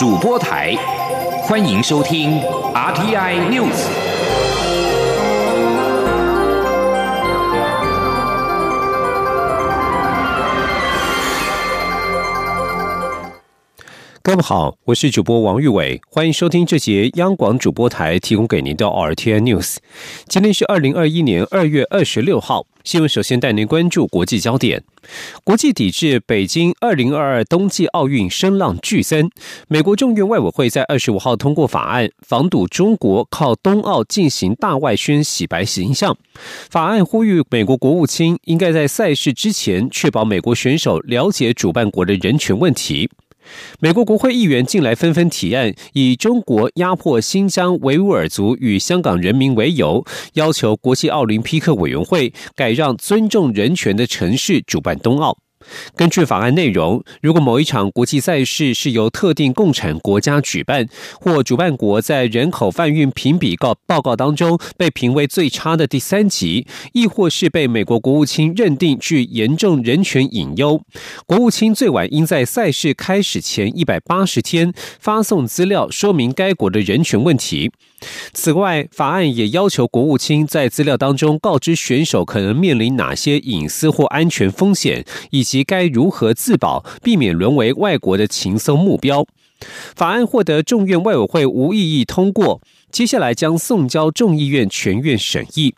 主播台，欢迎收听 RTI News。各位好，我是主播王玉伟，欢迎收听这节央广主播台提供给您的 RTI News。今天是二零二一年二月二十六号，新闻首先带您关注国际焦点。国际抵制北京二零二二冬季奥运声浪剧增。美国众院外委会在二十五号通过法案，防堵中国靠冬奥进行大外宣洗白形象。法案呼吁美国国务卿应该在赛事之前确保美国选手了解主办国的人权问题。美国国会议员近来纷纷提案，以中国压迫新疆维吾尔族与香港人民为由，要求国际奥林匹克委员会改让尊重人权的城市主办冬奥。根据法案内容，如果某一场国际赛事是由特定共产国家举办，或主办国在人口贩运评比告报告当中被评为最差的第三级，亦或是被美国国务卿认定具严重人权隐忧，国务卿最晚应在赛事开始前一百八十天发送资料说明该国的人权问题。此外，法案也要求国务卿在资料当中告知选手可能面临哪些隐私或安全风险，以及该如何自保，避免沦为外国的情搜目标。法案获得众院外委会无异议通过，接下来将送交众议院全院审议。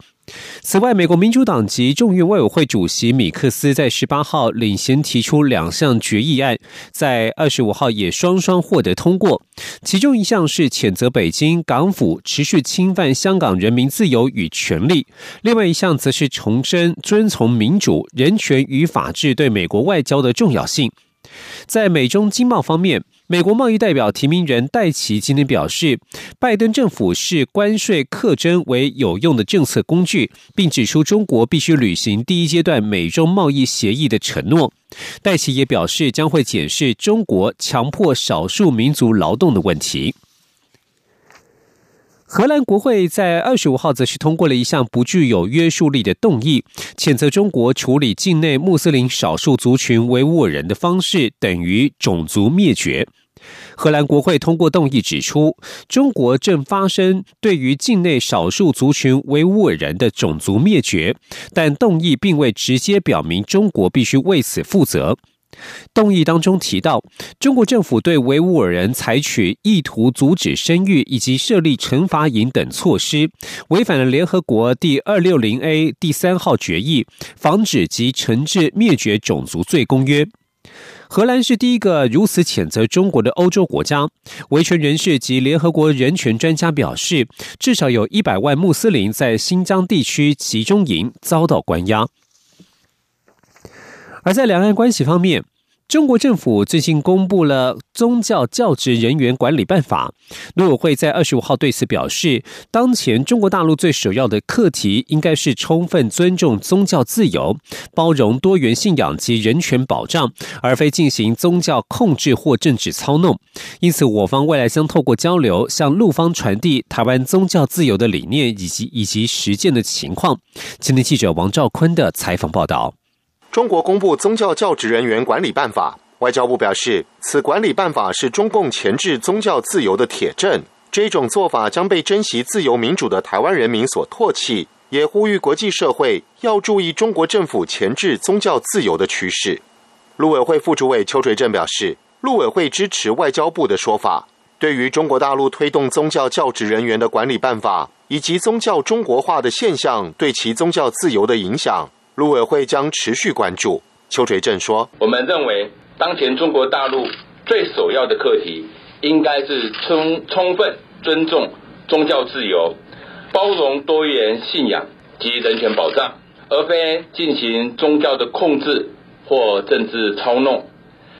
此外，美国民主党籍众院外委会主席米克斯在十八号领衔提出两项决议案，在二十五号也双双获得通过。其中一项是谴责北京港府持续侵犯香港人民自由与权利，另外一项则是重申遵从民主、人权与法治对美国外交的重要性。在美中经贸方面。美国贸易代表提名人戴奇今天表示，拜登政府视关税课征为有用的政策工具，并指出中国必须履行第一阶段美中贸易协议的承诺。戴奇也表示，将会检视中国强迫少数民族劳动的问题。荷兰国会在二十五号则是通过了一项不具有约束力的动议，谴责中国处理境内穆斯林少数族群维吾尔人的方式等于种族灭绝。荷兰国会通过动议指出，中国正发生对于境内少数族群维吾尔人的种族灭绝，但动议并未直接表明中国必须为此负责。动议当中提到，中国政府对维吾尔人采取意图阻止生育以及设立惩罚营等措施，违反了联合国第二六零 A 第三号决议《防止及惩治灭绝种族罪公约》。荷兰是第一个如此谴责中国的欧洲国家。维权人士及联合国人权专家表示，至少有一百万穆斯林在新疆地区集中营遭到关押。而在两岸关系方面。中国政府最近公布了《宗教教职人员管理办法》，陆委会在二十五号对此表示，当前中国大陆最首要的课题应该是充分尊重宗教自由、包容多元信仰及人权保障，而非进行宗教控制或政治操弄。因此，我方未来将透过交流，向陆方传递台湾宗教自由的理念以及以及实践的情况。今天记者王兆坤的采访报道。中国公布宗教教职人员管理办法，外交部表示，此管理办法是中共钳制宗教自由的铁证。这种做法将被珍惜自由民主的台湾人民所唾弃，也呼吁国际社会要注意中国政府钳制宗教自由的趋势。陆委会副主委邱垂正表示，陆委会支持外交部的说法，对于中国大陆推动宗教教职人员的管理办法以及宗教中国化的现象对其宗教自由的影响。陆委会将持续关注。邱垂正说：“我们认为，当前中国大陆最首要的课题，应该是充充分尊重宗教自由、包容多元信仰及人权保障，而非进行宗教的控制或政治操弄。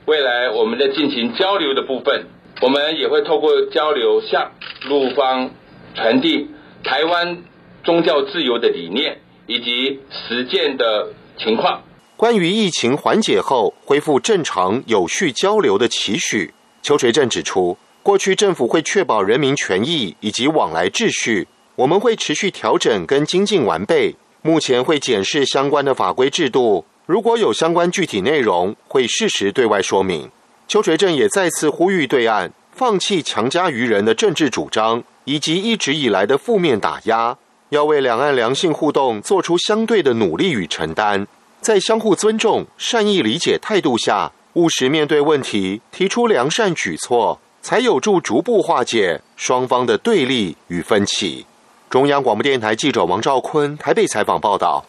未来我们在进行交流的部分，我们也会透过交流向陆方传递台湾宗教自由的理念。”以及实践的情况。关于疫情缓解后恢复正常有序交流的期许，邱垂正指出，过去政府会确保人民权益以及往来秩序，我们会持续调整跟精进完备。目前会检视相关的法规制度，如果有相关具体内容，会适时对外说明。邱垂正也再次呼吁对岸放弃强加于人的政治主张，以及一直以来的负面打压，要为两岸良性互动做出相对的努力与承担，在相互尊重、善意理解态度下，务实面对问题，提出良善举措，才有助逐步化解双方的对立与分歧。中央广播电台记者王兆坤台北采访报道。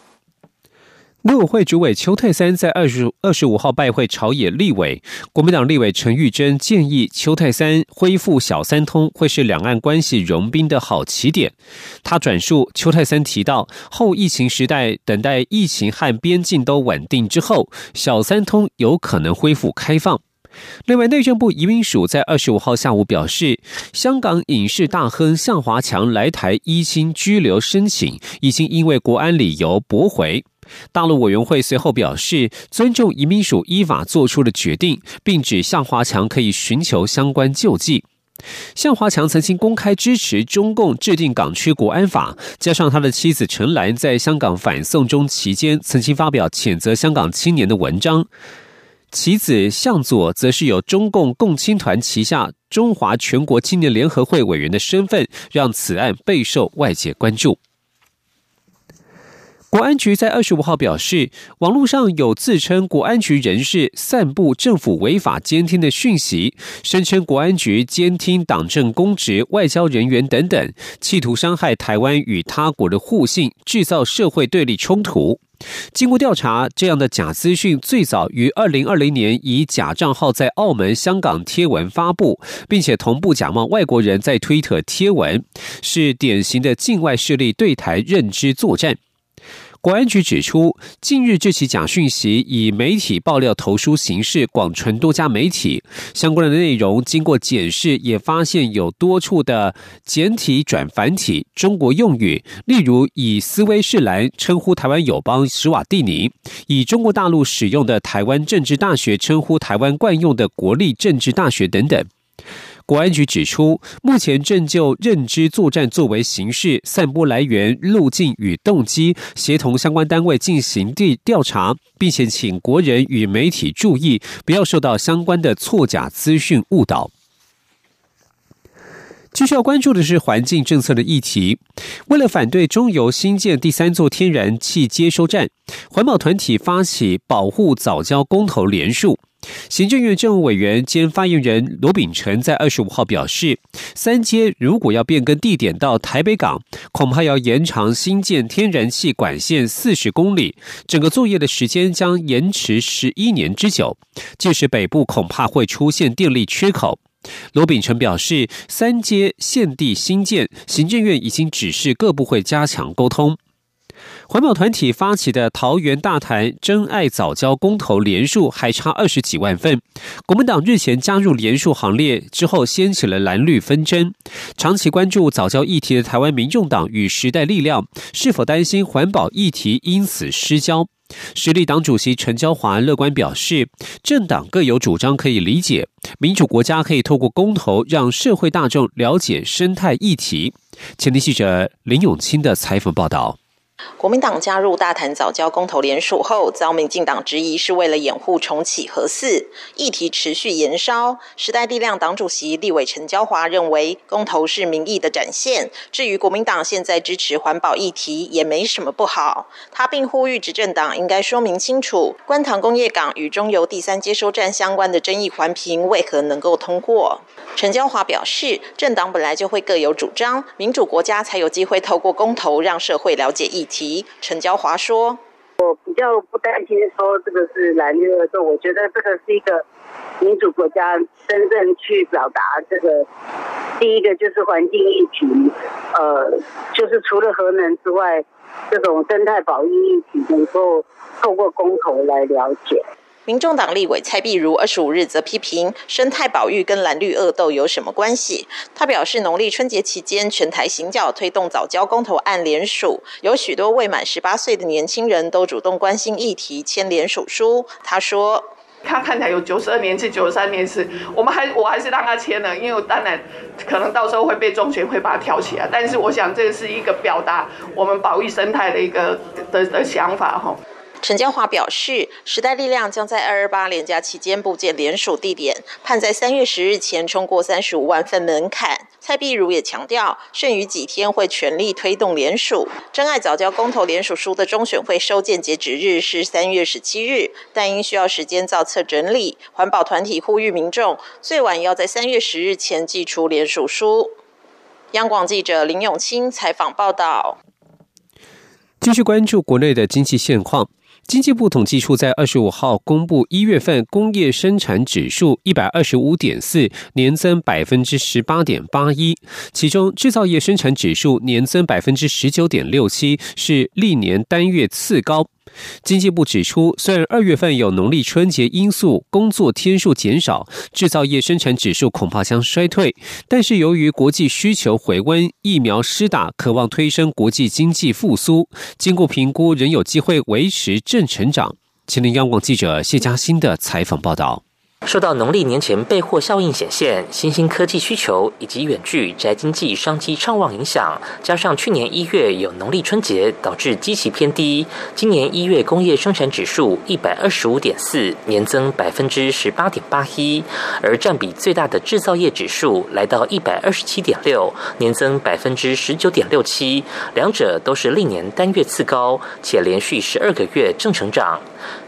陆委会主委邱泰三在二十二十五号拜会朝野立委，国民党立委陈玉珍建议邱泰三恢复小三通会是两岸关系融冰的好起点。他转述邱泰三提到，后疫情时代等待疫情和边境都稳定之后，小三通有可能恢复开放。另外，内政部移民署在二十五号下午表示，香港影视大亨向华强来台依亲居留申请已经因为国安理由驳回。大陆委员会随后表示，尊重移民署依法做出的决定，并指向华强可以寻求相关救济。向华强曾经公开支持中共制定港区国安法，加上他的妻子陈兰在香港反送中期间曾经发表谴责香港青年的文章，其子向佐则是有中共共青团旗下中华全国青年联合会委员的身份，让此案备受外界关注。国安局在二十五号表示，网络上有自称国安局人士散布政府违法监听的讯息，声称国安局监听党政公职、外交人员等等，企图伤害台湾与他国的互信，制造社会对立冲突。经过调查，这样的假资讯最早于二零二零年以假账号在澳门、香港贴文发布，并且同步假冒外国人在推特贴文，是典型的境外势力对台认知作战。国安局指出，近日这起假讯息以媒体爆料投书形式广传多家媒体，相关的内容经过检视，也发现有多处的简体转繁体中国用语，例如以斯威士兰称呼台湾友邦史瓦蒂尼，以中国大陆使用的台湾政治大学称呼台湾惯用的国立政治大学等等。国安局指出，目前正就认知作战作为形式、散播来源、路径与动机，协同相关单位进行地调查，并且请国人与媒体注意，不要受到相关的错假资讯误导。继续要关注的是环境政策的议题。为了反对中油新建第三座天然气接收站，环保团体发起保护早教公投连署。行政院政务委员兼发言人罗秉成在二十五号表示，三阶如果要变更地点到台北港，恐怕要延长新建天然气管线四十公里，整个作业的时间将延迟十一年之久，届时北部恐怕会出现电力缺口。罗秉成表示，三阶现地新建，行政院已经指示各部会加强沟通。环保团体发起的桃园大潭真爱早教公投连数还差二十几万份，国民党日前加入连数行列之后，掀起了蓝绿纷争。长期关注早教议题的台湾民众党与时代力量，是否担心环保议题因此失焦？实力党主席陈娇华乐观表示，政党各有主张可以理解，民主国家可以透过公投让社会大众了解生态议题。前天记者林永清的采访报道。国民党加入大谈早教公投联署后，遭民进党质疑是为了掩护重启核四，议题持续延烧。时代力量党主席立委陈娇华认为，公投是民意的展现。至于国民党现在支持环保议题，也没什么不好。他并呼吁执政党应该说明清楚，观塘工业港与中油第三接收站相关的争议环评为何能够通过。陈娇华表示，政党本来就会各有主张，民主国家才有机会透过公投让社会了解议。题陈娇华说：“我比较不担心说这个是蓝绿合作，我觉得这个是一个民主国家真正去表达这个。第一个就是环境议题，呃，就是除了核能之外，这种生态保育议题能够透过公投来了解。”民众党立委蔡碧如二十五日则批评生态保育跟蓝绿恶斗有什么关系？他表示，农历春节期间，全台行脚推动早教公投案联署，有许多未满十八岁的年轻人都主动关心议题，签联署书。他说：“他看起来有九十二年至、九十三年是，我们还我还是让他签了，因为当然可能到时候会被中选会把它挑起来，但是我想这是一个表达我们保育生态的一个的的想法哈。”陈嘉华表示，时代力量将在二二八连假期间布建联署地点，盼在三月十日前冲过三十五万份门槛。蔡碧如也强调，剩余几天会全力推动联署。真爱早教公投联署书的中选会收件截止日是三月十七日，但因需要时间造册整理，环保团体呼吁民众最晚要在三月十日前寄出联署书。央广记者林永清采访报道。继续关注国内的经济现况。经济部统计处在二十五号公布一月份工业生产指数一百二十五点四，年增百分之十八点八一，其中制造业生产指数年增百分之十九点六七，是历年单月次高。经济部指出，虽然二月份有农历春节因素，工作天数减少，制造业生产指数恐怕将衰退，但是由于国际需求回温，疫苗施打，渴望推升国际经济复苏，经过评估，仍有机会维持正成长。吉林央广记者谢佳欣的采访报道。受到农历年前备货效应显现、新兴科技需求以及远距宅经济商机畅旺影响，加上去年一月有农历春节，导致基期偏低。今年一月工业生产指数一百二十五点四，年增百分之十八点八一，而占比最大的制造业指数来到一百二十七点六，年增百分之十九点六七，两者都是历年单月次高，且连续十二个月正成长。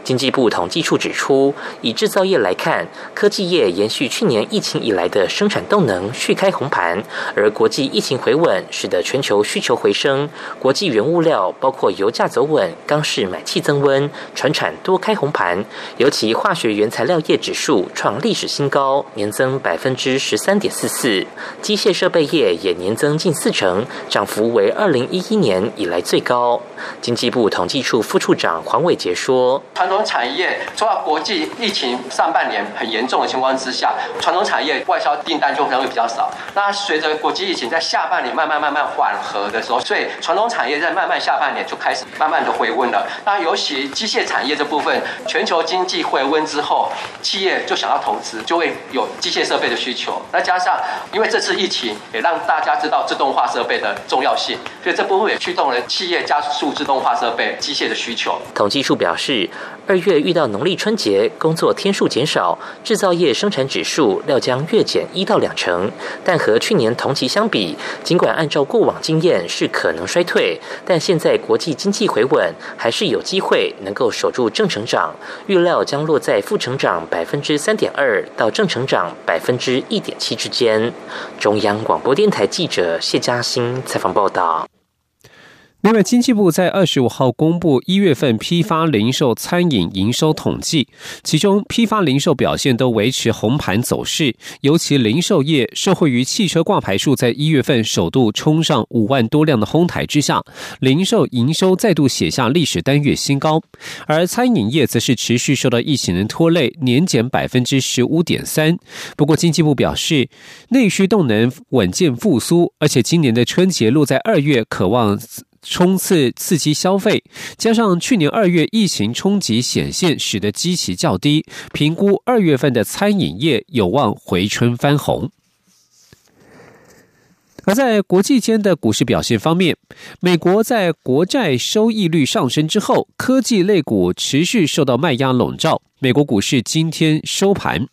经济部统计处指出，以制造业来看，科技业延续去年疫情以来的生产动能，续开红盘；而国际疫情回稳，使得全球需求回升，国际原物料包括油价走稳，钢市买气增温，船产多开红盘。尤其化学原材料业指数创历史新高，年增百分之十三点四四；机械设备业也年增近四成，涨幅为二零一一年以来最高。经济部统计处副处长黄伟杰说。传统产业受到国际疫情上半年很严重的情况之下，传统产业外销订单就可能会比较少。那随着国际疫情在下半年慢慢慢慢缓和的时候，所以传统产业在慢慢下半年就开始慢慢的回温了。那尤其机械产业这部分，全球经济回温之后，企业就想要投资，就会有机械设备的需求。那加上因为这次疫情也让大家知道自动化设备的重要性，所以这部分也驱动了企业加速自动化设备机械的需求。统计处表示。二月遇到农历春节，工作天数减少，制造业生产指数料将月减一到两成。但和去年同期相比，尽管按照过往经验是可能衰退，但现在国际经济回稳，还是有机会能够守住正成长。预料将落在负成长百分之三点二到正成长百分之一点七之间。中央广播电台记者谢嘉欣采访报道。另外，经济部在二十五号公布一月份批发、零售、餐饮营收统计，其中批发、零售表现都维持红盘走势，尤其零售业受惠于汽车挂牌数在一月份首度冲上五万多辆的哄抬之下，零售营收再度写下历史单月新高。而餐饮业则是持续受到疫情的拖累，年减百分之十五点三。不过，经济部表示，内需动能稳健复苏，而且今年的春节落在二月，渴望。冲刺刺激消费，加上去年二月疫情冲击显现，使得基期较低，评估二月份的餐饮业有望回春翻红。而在国际间的股市表现方面，美国在国债收益率上升之后，科技类股持续受到卖压笼罩。美国股市今天收盘，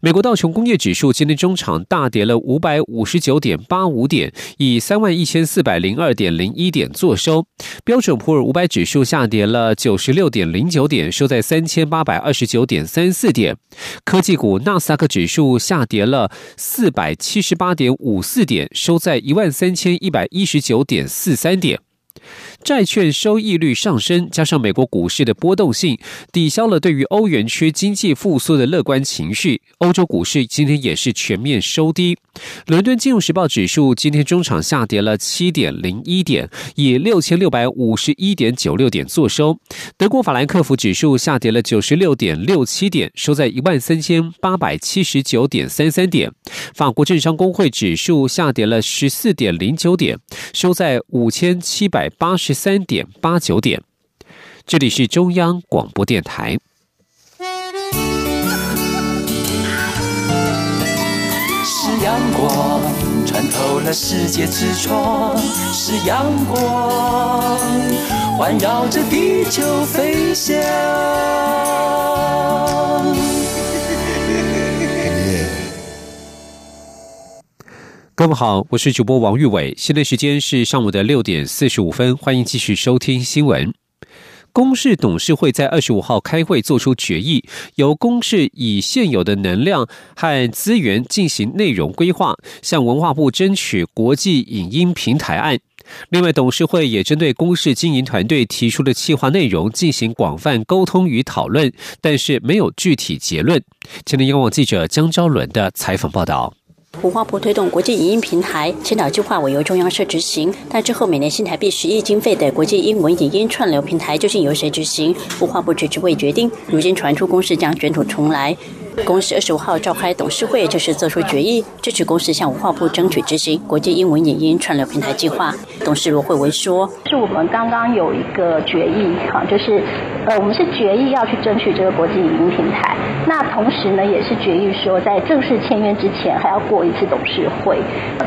美国道琼工业指数今天中场大跌了五百五十九点八五点，以三万一千四百零二点零一点作收。标准普尔五百指数下跌了九十六点零九点，收在三千八百二十九点三四点。科技股纳斯达克指数下跌了四百七十八点五四点，收在一万三千一百一十九点四三点。债券收益率上升，加上美国股市的波动性，抵消了对于欧元区经济复苏的乐观情绪。欧洲股市今天也是全面收低。伦敦金融时报指数今天中场下跌了七点零一点，以六千六百五十一点九六点作收。德国法兰克福指数下跌了九十六点六七点，收在一万三千八百七十九点三三点。法国政商工会指数下跌了十四点零九点，收在五千七百八十。三点八九点，这里是中央广播电台。是阳光穿透了世界之窗，是阳光。环绕着地球飞翔。各位好，我是主播王玉伟，现在时间是上午的六点四十五分，欢迎继续收听新闻。公视董事会在二十五号开会做出决议，由公视以现有的能量和资源进行内容规划，向文化部争取国际影音平台案。另外，董事会也针对公视经营团队提出的企划内容进行广泛沟通与讨论，但是没有具体结论。前天央网记者江昭伦的采访报道。文化部推动国际影音平台千岛计划，委由中央社执行，但之后每年新台币十亿经费的国际英文影音串流平台究竟由谁执行？文化部迟迟未决定。如今传出公司将卷土重来。公司二十五号召开董事会，就是做出决议，支持公司向文化部争取执行国际英文影音串流平台计划。董事罗慧文说：“是我们刚刚有一个决议，哈，就是呃，我们是决议要去争取这个国际影音平台。那同时呢，也是决议说，在正式签约之前，还要过一次董事会。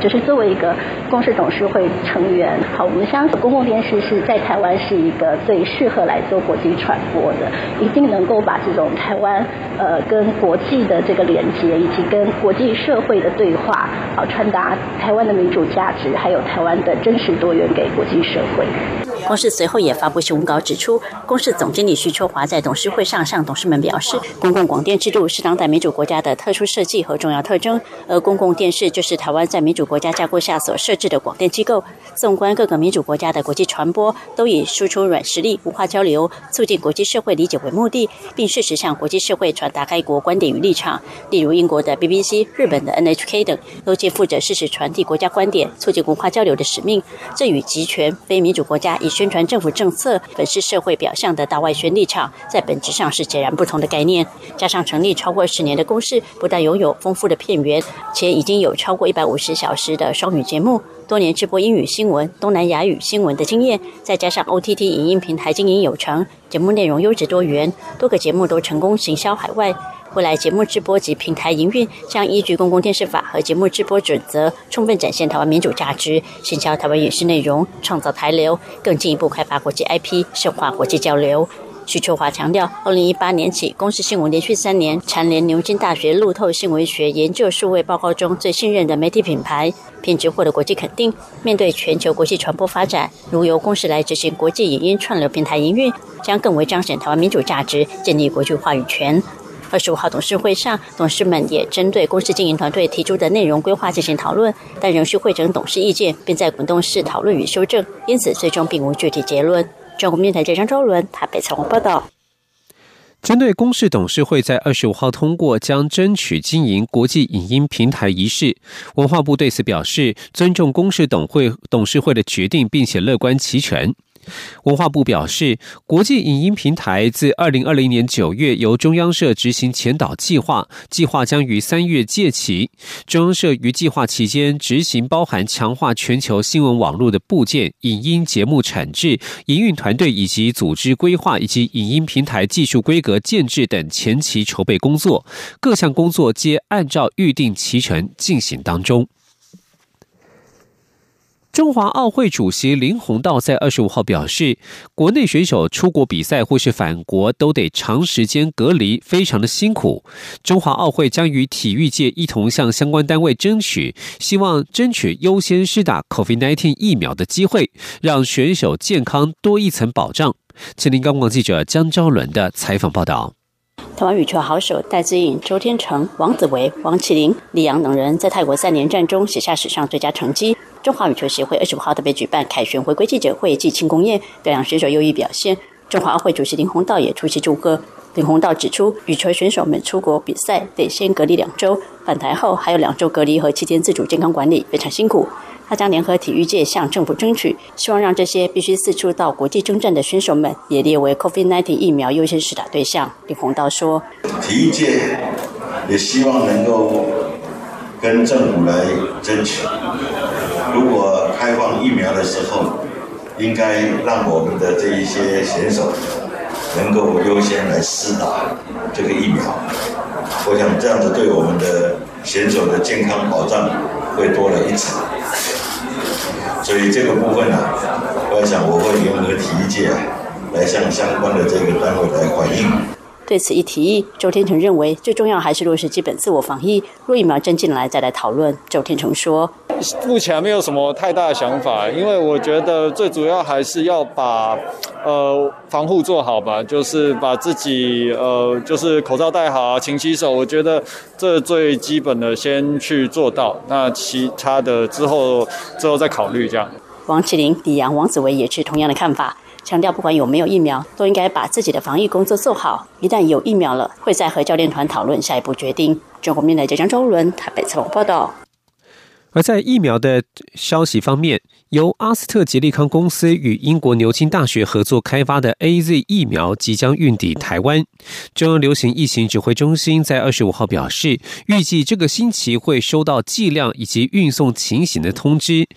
就是作为一个公司董事会成员，好，我们相信公共电视是在台湾是一个最适合来做国际传播的，一定能够把这种台湾呃跟国际的这个连接，以及跟国际社会的对话，好传达台湾的民主价值，还有台湾的真实多元给国际社会。公司随后也发布新闻稿指出，公司总经理徐秋华在董事会上向董事们表示，公共广电制度是当代民主国家的特殊设计和重要特征，而公共电视就是台湾在民主国家架构下所设置的广电机构。纵观各个民主国家的国际传播，都以输出软实力、文化交流、促进国际社会理解为目的，并适时向国际社会传达该国观点与立场。例如，英国的 BBC、日本的 NHK 等，都皆负责适时传递国家观点、促进文化交流的使命。这与集权非民主国家以宣传政府政策、粉饰社会表象的大外宣立场，在本质上是截然不同的概念。加上成立超过十年的公司，不但拥有丰富的片源，且已经有超过一百五十小时的双语节目。多年直播英语新闻、东南亚语新闻的经验，再加上 OTT 影音平台经营有成，节目内容优质多元，多个节目都成功行销海外。未来节目直播及平台营运将依据公共电视法和节目直播准则，充分展现台湾民主价值，行销台湾影视内容，创造台流，更进一步开发国际 IP，深化国际交流。徐秋华强调，二零一八年起，公司新闻连续三年蝉联牛津大学路透新闻学研究数位报告中最信任的媒体品牌，品质获得国际肯定。面对全球国际传播发展，如由公司来执行国际影音串流平台营运，将更为彰显台湾民主价值，建立国际话语权。二十五号董事会上，董事们也针对公司经营团队提出的内容规划进行讨论，但仍需会诊董事意见，并在滚动式讨论与修正，因此最终并无具体结论。中国电台记者张昭伦台北采访报道。针对公视董事会在二十五号通过将争取经营国际影音平台一事，文化部对此表示尊重公视董会董事会的决定，并且乐观其成。文化部表示，国际影音平台自二零二零年九月由中央社执行前导计划，计划将于三月届期。中央社于计划期间执行包含强化全球新闻网络的部件、影音节目产制、营运团队以及组织规划以及影音平台技术规格建制等前期筹备工作，各项工作皆按照预定期程进行当中。中华奥会主席林鸿道在二十五号表示，国内选手出国比赛或是返国都得长时间隔离，非常的辛苦。中华奥会将与体育界一同向相关单位争取，希望争取优先施打 COVID-19 疫苗的机会，让选手健康多一层保障。吉林刚广记者江昭伦的采访报道。台湾羽球好手戴资颖、周天成、王子维、王启林、李阳等人在泰国三连战中写下史上最佳成绩。中华羽球协会二十五号特别举办凯旋回归记者会暨庆功宴，表扬选手优异表现。中华奥会主席林鸿道也出席祝贺。林鸿道指出，羽球选手们出国比赛得先隔离两周，返台后还有两周隔离和期间自主健康管理，非常辛苦。他将联合体育界向政府争取，希望让这些必须四处到国际征战的选手们也列为 COVID-19 疫苗优先施打对象。林鸿道说：“体育界也希望能够跟政府来争取。”如果开放疫苗的时候，应该让我们的这一些选手能够优先来施打这个疫苗。我想这样子对我们的选手的健康保障会多了一层。所以这个部分呢，我想我会联合体育界来向相关的这个单位来反映。对此一提议，周天成认为最重要还是落实基本自我防疫。若疫苗真进来，再来讨论。周天成说：“目前没有什么太大的想法，因为我觉得最主要还是要把呃防护做好吧，就是把自己呃就是口罩戴好啊，勤洗手。我觉得这最基本的先去做到，那其他的之后之后再考虑这样。”王启林、李阳、王子维也是同样的看法。强调，不管有没有疫苗，都应该把自己的防疫工作做好。一旦有疫苗了，会再和教练团讨论下一步决定。中国面台记者周伦台北采访报道。而在疫苗的消息方面，由阿斯特捷利康公司与英国牛津大学合作开发的 A Z 疫苗即将运抵台湾。中央流行疫情指挥中心在二十五号表示，预计这个星期会收到剂量以及运送情形的通知。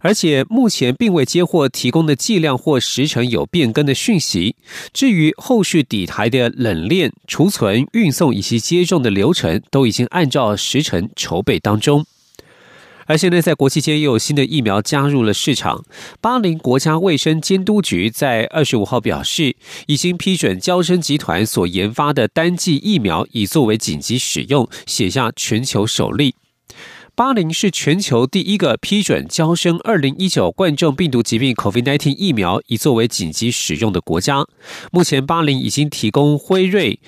而且目前并未接获提供的剂量或时程有变更的讯息。至于后续抵台的冷链、储存、运送以及接种的流程，都已经按照时程筹备当中。而现在在国际间又有新的疫苗加入了市场。巴林国家卫生监督局在二十五号表示，已经批准交生集团所研发的单剂疫苗，已作为紧急使用，写下全球首例。巴林是全球第一个批准交生二零一九冠状病毒疾病 （COVID-19） 疫苗以作为紧急使用的国家。目前，巴林已经提供辉瑞、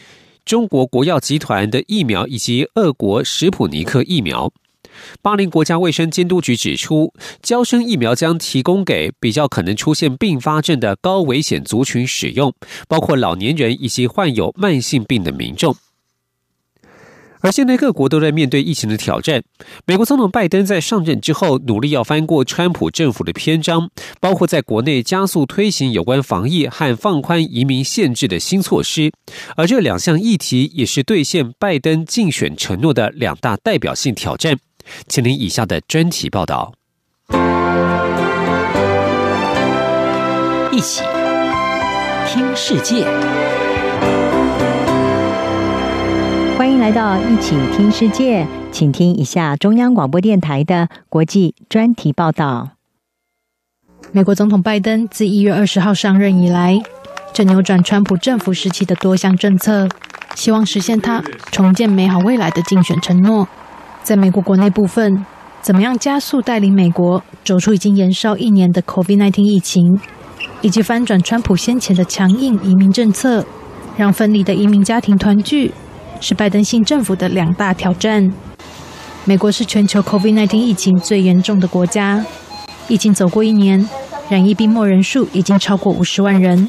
中国国药集团的疫苗以及俄国史普尼克疫苗。巴林国家卫生监督局指出，交生疫苗将提供给比较可能出现并发症的高危险族群使用，包括老年人以及患有慢性病的民众。而现在各国都在面对疫情的挑战。美国总统拜登在上任之后，努力要翻过川普政府的篇章，包括在国内加速推行有关防疫和放宽移民限制的新措施。而这两项议题也是兑现拜登竞选承诺的两大代表性挑战。请您以下的专题报道，一起听世界。欢迎来到一起听世界，请听以下中央广播电台的国际专题报道。美国总统拜登自一月二十号上任以来，正扭转川普政府时期的多项政策，希望实现他重建美好未来的竞选承诺。在美国国内部分，怎么样加速带领美国走出已经延烧一年的 COVID-19 疫情，以及翻转川普先前的强硬移民政策，让分离的移民家庭团聚？是拜登新政府的两大挑战。美国是全球 COVID-19 疫情最严重的国家，疫情走过一年，染疫病末人数已经超过五十万人，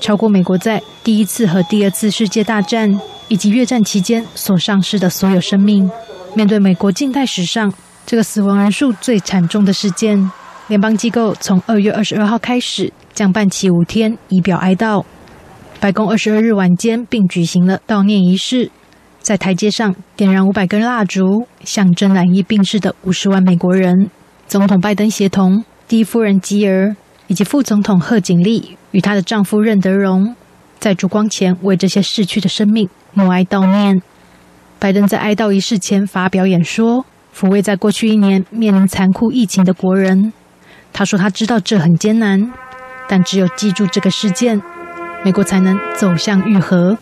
超过美国在第一次和第二次世界大战以及越战期间所丧失的所有生命。面对美国近代史上这个死亡人数最惨重的事件，联邦机构从二月二十二号开始将办期五天，以表哀悼。白宫二十二日晚间并举行了悼念仪式。在台阶上点燃五百根蜡烛，象征染疫病逝的五十万美国人。总统拜登协同第一夫人吉尔以及副总统贺锦丽与她的丈夫任德荣，在烛光前为这些逝去的生命默哀悼念。拜登在哀悼仪式前发表演说，抚慰在过去一年面临残酷疫情的国人。他说：“他知道这很艰难，但只有记住这个事件，美国才能走向愈合。”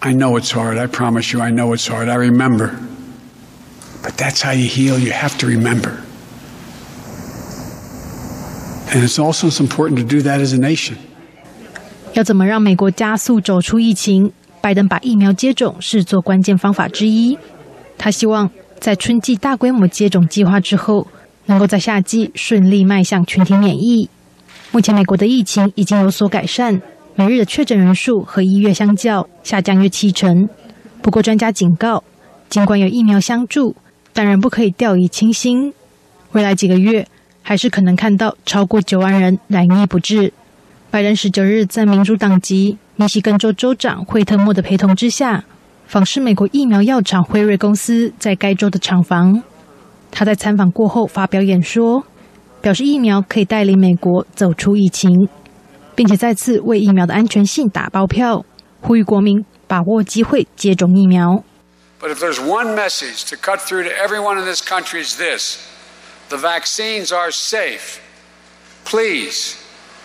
I know it's hard. I promise you, I know it's hard. I remember. But that's how you heal. You have to remember. And it's also important to do that as a nation. 要怎么让美国加速走出疫情？拜登把疫苗接种视作关键方法之一。他希望在春季大规模接种计划之后，能够在夏季顺利迈向群体免疫。目前美国的疫情已经有所改善。每日的确诊人数和一月相较下降约七成。不过，专家警告，尽管有疫苗相助，但仍不可以掉以轻心。未来几个月还是可能看到超过九万人染疫不治。拜登十九日在民主党籍密西根州州长惠特莫的陪同之下，访视美国疫苗药厂辉瑞公司在该州的厂房。他在参访过后发表演说，表示疫苗可以带领美国走出疫情。并且再次为疫苗的安全性打包票，呼吁国民把握机会接种疫苗。But if there's one message to cut through to everyone in this country is this: the vaccines are safe, please,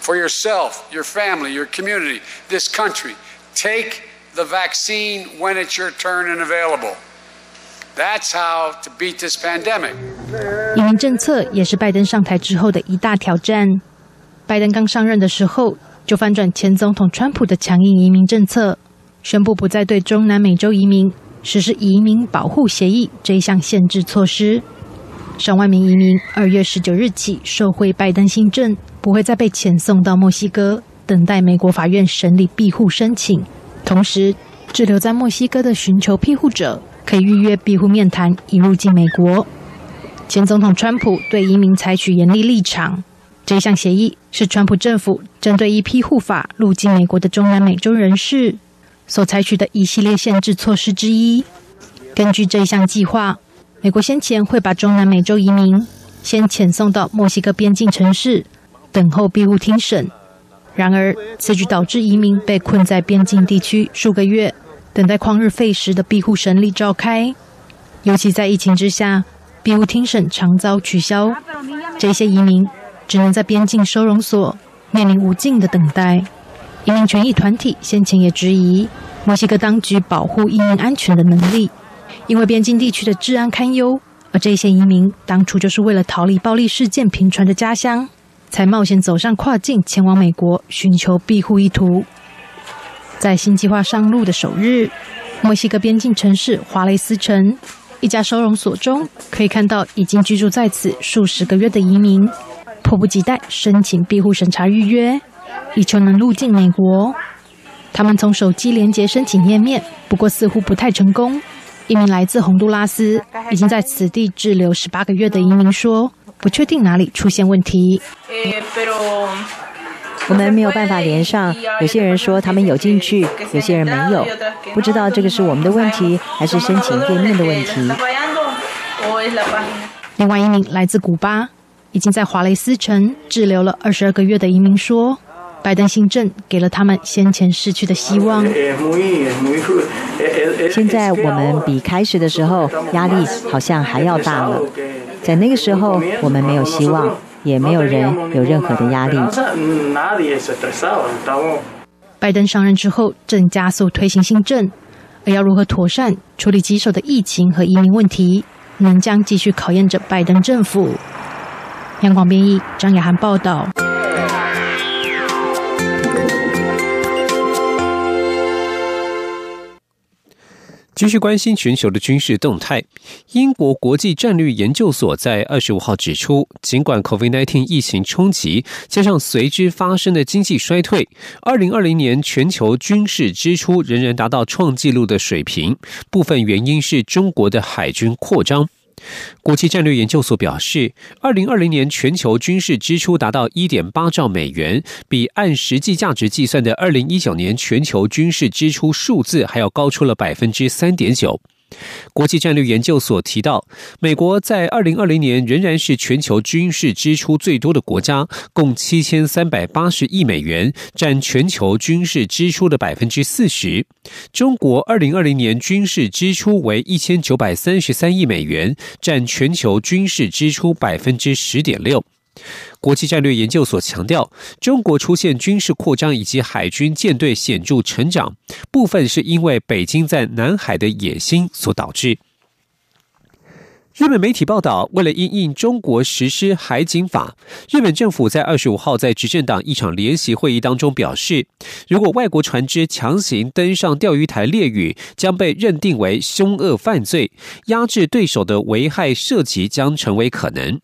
for yourself, your family, your community, this country, take the vaccine when it's your turn and available. That's how to beat this pandemic. 移民政策也是拜登上台之后的一大挑战。拜登刚上任的时候，就翻转前总统川普的强硬移民政策，宣布不再对中南美洲移民实施移民保护协议这一项限制措施。上万名移民二月十九日起受惠拜登新政，不会再被遣送到墨西哥等待美国法院审理庇护申请。同时，滞留在墨西哥的寻求庇护者。可以预约庇护面谈，以入境美国。前总统川普对移民采取严厉立场。这项协议是川普政府针对一批护法入境美国的中南美洲人士所采取的一系列限制措施之一。根据这项计划，美国先前会把中南美洲移民先遣送到墨西哥边境城市等候庇护听审。然而，此举导致移民被困在边境地区数个月。等待旷日费时的庇护审理召开，尤其在疫情之下，庇护听审常遭取消，这些移民只能在边境收容所面临无尽的等待。移民权益团体先前也质疑墨西哥当局保护移民安全的能力，因为边境地区的治安堪忧，而这些移民当初就是为了逃离暴力事件频传的家乡，才冒险走上跨境前往美国寻求庇护意图。在新计划上路的首日，墨西哥边境城市华雷斯城一家收容所中，可以看到已经居住在此数十个月的移民，迫不及待申请庇护审查预约，以求能入境美国。他们从手机连接申请页面，不过似乎不太成功。一名来自洪都拉斯、已经在此地滞留十八个月的移民说：“不确定哪里出现问题。”我们没有办法连上，有些人说他们有进去，有些人没有，不知道这个是我们的问题，还是申请页面的问题。另外一名来自古巴，已经在华雷斯城滞留了二十二个月的移民说，拜登新政给了他们先前失去的希望。现在我们比开始的时候压力好像还要大了，在那个时候我们没有希望。也没有人有任何的压力。拜登上任之后，正加速推行新政，而要如何妥善处理棘手的疫情和移民问题，仍将继续考验着拜登政府。央广编译张雅涵报道。继续关心全球的军事动态。英国国际战略研究所在二十五号指出，尽管 COVID-19 疫情冲击加上随之发生的经济衰退，二零二零年全球军事支出仍然达到创纪录的水平。部分原因是中国的海军扩张。国际战略研究所表示，二零二零年全球军事支出达到一点八兆美元，比按实际价值计算的二零一九年全球军事支出数字还要高出了百分之三点九。国际战略研究所提到，美国在二零二零年仍然是全球军事支出最多的国家，共七千三百八十亿美元，占全球军事支出的百分之四十。中国二零二零年军事支出为一千九百三十三亿美元，占全球军事支出百分之十点六。国际战略研究所强调，中国出现军事扩张以及海军舰队显著成长，部分是因为北京在南海的野心所导致。日本媒体报道，为了因应中国实施海警法，日本政府在二十五号在执政党一场联席会议当中表示，如果外国船只强行登上钓鱼台猎屿，将被认定为凶恶犯罪，压制对手的危害涉及将成为可能。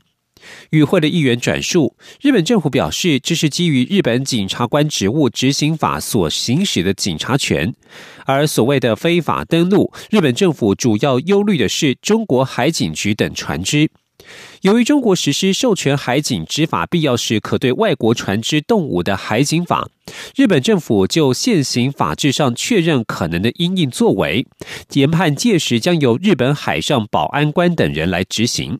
与会的议员转述，日本政府表示，这是基于日本警察官职务执行法所行使的警察权。而所谓的非法登陆，日本政府主要忧虑的是中国海警局等船只。由于中国实施授权海警执法必要时可对外国船只动武的海警法，日本政府就现行法制上确认可能的因应作为，研判届时将由日本海上保安官等人来执行。